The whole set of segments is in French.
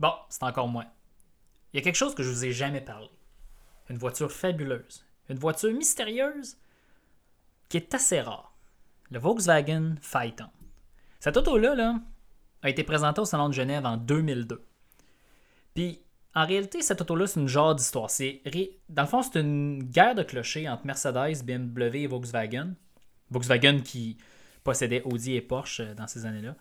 Bon, c'est encore moins. Il y a quelque chose que je vous ai jamais parlé. Une voiture fabuleuse. Une voiture mystérieuse qui est assez rare. Le Volkswagen Phaeton. Cette auto-là là, a été présentée au Salon de Genève en 2002. Puis, en réalité, cette auto-là, c'est une genre d'histoire. Dans le fond, c'est une guerre de clochers entre Mercedes, BMW et Volkswagen. Volkswagen qui possédait Audi et Porsche euh, dans ces années-là.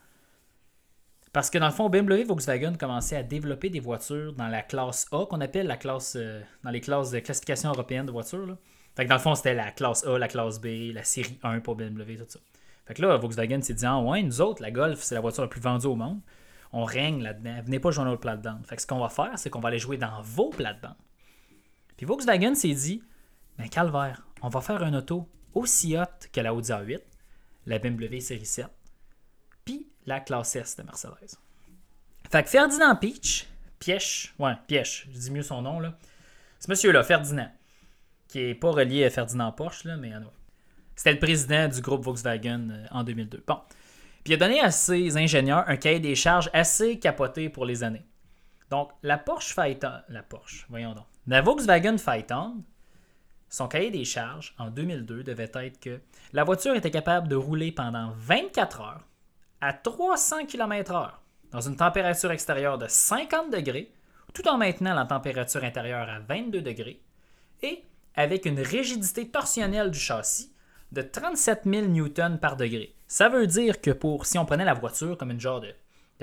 Parce que dans le fond, BMW Volkswagen commençaient à développer des voitures dans la classe A, qu'on appelle la classe euh, dans les classes de classification européenne de voitures. Là. Fait que dans le fond, c'était la classe A, la classe B, la série 1 pour BMW, tout ça. Fait que là, Volkswagen s'est dit Ah ouais, nous autres, la Golf, c'est la voiture la plus vendue au monde. On règne là-dedans. Venez pas jouer dans notre plate-bande. Fait que ce qu'on va faire, c'est qu'on va aller jouer dans vos plates-bandes. Puis Volkswagen s'est dit Ben calvaire, on va faire un auto aussi haute que la Audi A8, la BMW série 7, puis la classe S de Mercedes. Fait que Ferdinand Peach, Pièche, ouais, Pièche, je dis mieux son nom, là. Ce monsieur-là, Ferdinand, qui est pas relié à Ferdinand Porsche, là, mais c'était le président du groupe Volkswagen euh, en 2002. Bon. Puis il a donné à ses ingénieurs un cahier des charges assez capoté pour les années. Donc, la Porsche Phaeton, la Porsche, voyons donc, la Volkswagen Phaeton, son cahier des charges en 2002 devait être que la voiture était capable de rouler pendant 24 heures à 300 km/h dans une température extérieure de 50 degrés, tout en maintenant la température intérieure à 22 degrés, et avec une rigidité torsionnelle du châssis de 37 000 newtons par degré. Ça veut dire que pour si on prenait la voiture comme une genre de,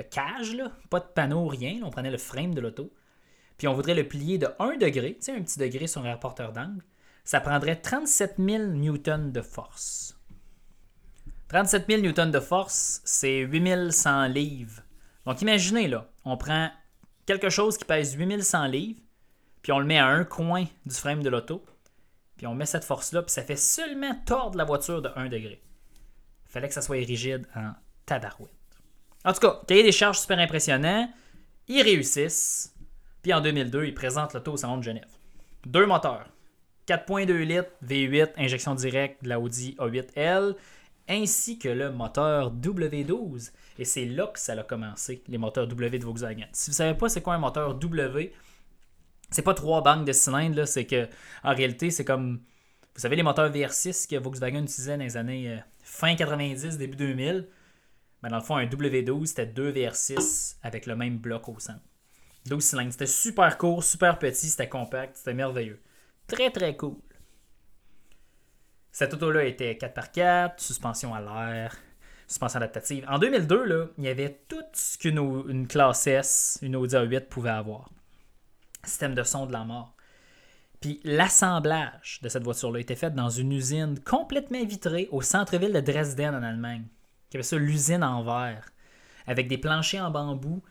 cage, pas de panneau, rien, on prenait le frame de l'auto, puis on voudrait le plier de 1 degré, tu un petit degré sur un rapporteur d'angle, ça prendrait 37 000 newtons de force. 37 000 newtons de force, c'est 8100 livres. Donc imaginez là, on prend quelque chose qui pèse 8100 livres, puis on le met à un coin du frame de l'auto, puis on met cette force-là, puis ça fait seulement tordre la voiture de 1 degré. Fallait que ça soit rigide en tabarouette. En tout cas, cahier des charges super impressionnant. Ils réussissent. Puis en 2002, ils présentent l'auto au Salon de Genève. Deux moteurs. 4.2 litres V8 injection directe de la Audi A8L ainsi que le moteur W12. Et c'est là que ça a commencé, les moteurs W de Volkswagen. Si vous ne savez pas c'est quoi un moteur W, c'est pas trois banques de cylindres, c'est que en réalité, c'est comme vous savez les moteurs VR6 que Volkswagen utilisait dans les années euh, fin 90, début 2000. Mais dans le fond, un W12, c'était deux VR6 avec le même bloc au centre. 12 cylindres. C'était super court, super petit, c'était compact, c'était merveilleux. Très très cool. Cette auto-là était 4x4, suspension à l'air, suspension adaptative. En 2002, là, il y avait tout ce qu'une classe S, une Audi A8 pouvait avoir système de son de la mort. Puis l'assemblage de cette voiture-là était fait dans une usine complètement vitrée au centre-ville de Dresden en Allemagne. Qui avait ça, l'usine en verre, avec des planchers en bambou,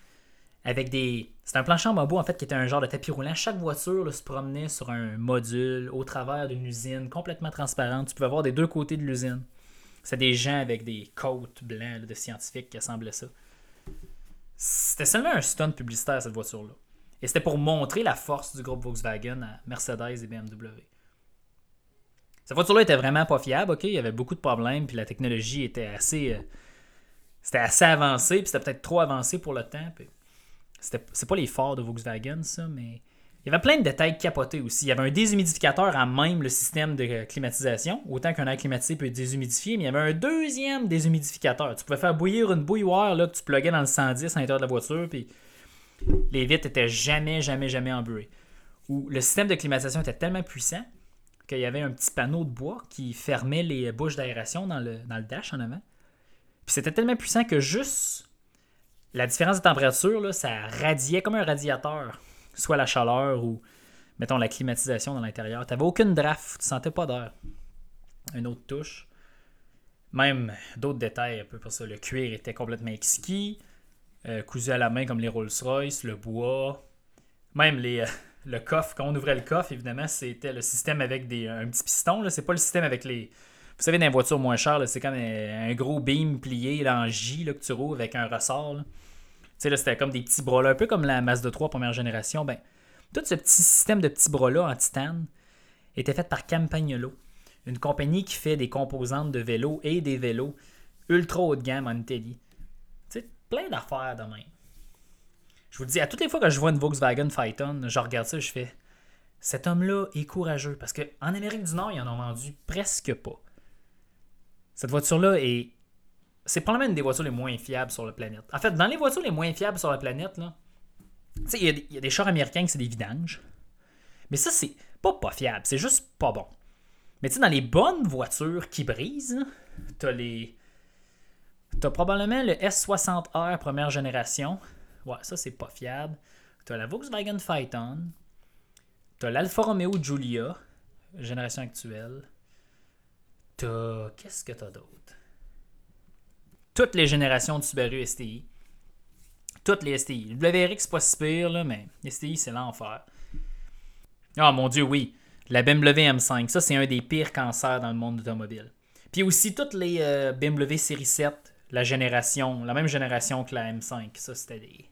avec des. C'est un plancher en bambou en fait qui était un genre de tapis roulant. Chaque voiture se promenait sur un module au travers d'une usine complètement transparente. Tu pouvais voir des deux côtés de l'usine. C'est des gens avec des coats blancs de scientifiques qui assemblaient ça. C'était seulement un stunt publicitaire cette voiture-là. Et c'était pour montrer la force du groupe Volkswagen à Mercedes et BMW. Cette voiture-là était vraiment pas fiable, ok? Il y avait beaucoup de problèmes, puis la technologie était assez. Euh, c'était assez avancé, puis c'était peut-être trop avancé pour le temps. C'est pas les forts de Volkswagen, ça, mais. Il y avait plein de détails capotés aussi. Il y avait un déshumidificateur à même le système de climatisation. Autant qu'un air climatisé peut être déshumidifié, mais il y avait un deuxième déshumidificateur. Tu pouvais faire bouillir une bouilloire là, que tu pluguais dans le 110 à l'intérieur de la voiture, puis les vitres étaient jamais, jamais, jamais embuées. Ou le système de climatisation était tellement puissant qu'il y avait un petit panneau de bois qui fermait les bouches d'aération dans le, dans le dash en avant. Puis c'était tellement puissant que juste la différence de température, là, ça radiait comme un radiateur, soit la chaleur ou, mettons, la climatisation dans l'intérieur. Tu n'avais aucune draft, tu sentais pas d'air. Une autre touche. Même d'autres détails un peu pour ça. Le cuir était complètement exquis. Euh, cousu à la main comme les Rolls-Royce, le bois, même les, euh, le coffre. Quand on ouvrait le coffre, évidemment, c'était le système avec des, un petit piston. C'est pas le système avec les. Vous savez, dans les voitures moins chères, c'est comme un, gros beam plié là, en J là, que tu roules avec un ressort. Là. c'était comme des petits bras un peu comme la Mazda 3 première génération. Ben, tout ce petit système de petits bras-là en titane était fait par Campagnolo, une compagnie qui fait des composantes de vélos et des vélos ultra haut de gamme en Italie plein d'affaires de même. Je vous dis, à toutes les fois que je vois une Volkswagen Phaeton, je regarde ça je fais cet homme-là est courageux parce qu'en Amérique du Nord, ils en ont vendu presque pas. Cette voiture-là est. C'est probablement une des voitures les moins fiables sur la planète. En fait, dans les voitures les moins fiables sur la planète, là, il y, y, a des chars américains qui c'est des vidanges. Mais ça, c'est pas pas fiable, c'est juste pas bon. Mais tu sais, dans les bonnes voitures qui brisent, t'as les. T'as probablement le S60R première génération. Ouais, ça, c'est pas fiable. T'as la Volkswagen Phaeton. T'as l'Alfa Romeo Giulia, génération actuelle. T'as. Qu'est-ce que t'as d'autre? Toutes les générations de Subaru STI. Toutes les STI. Le WRX, c'est pas si pire, là, mais STI, c'est l'enfer. Ah, mon Dieu, oui. La BMW M5, ça, c'est un des pires cancers dans le monde automobile. Puis aussi, toutes les euh, BMW série 7, la génération, la même génération que la M5, ça, c'était des,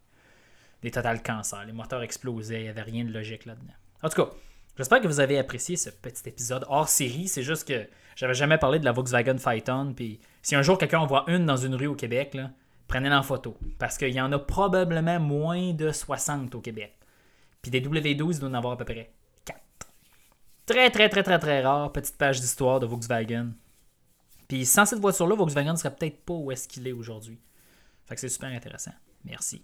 des total cancers. Les moteurs explosaient, il n'y avait rien de logique là-dedans. En tout cas, j'espère que vous avez apprécié ce petit épisode hors série. C'est juste que j'avais jamais parlé de la Volkswagen Phaeton. Puis si un jour quelqu'un en voit une dans une rue au Québec, prenez-la en photo. Parce qu'il y en a probablement moins de 60 au Québec. Puis des W12, il doit en avoir à peu près 4. Très, très, très, très, très rare. Petite page d'histoire de Volkswagen. Puis sans cette voiture-là, Volkswagen ne serait peut-être pas où est-ce qu'il est aujourd'hui. Fait que c'est super intéressant. Merci.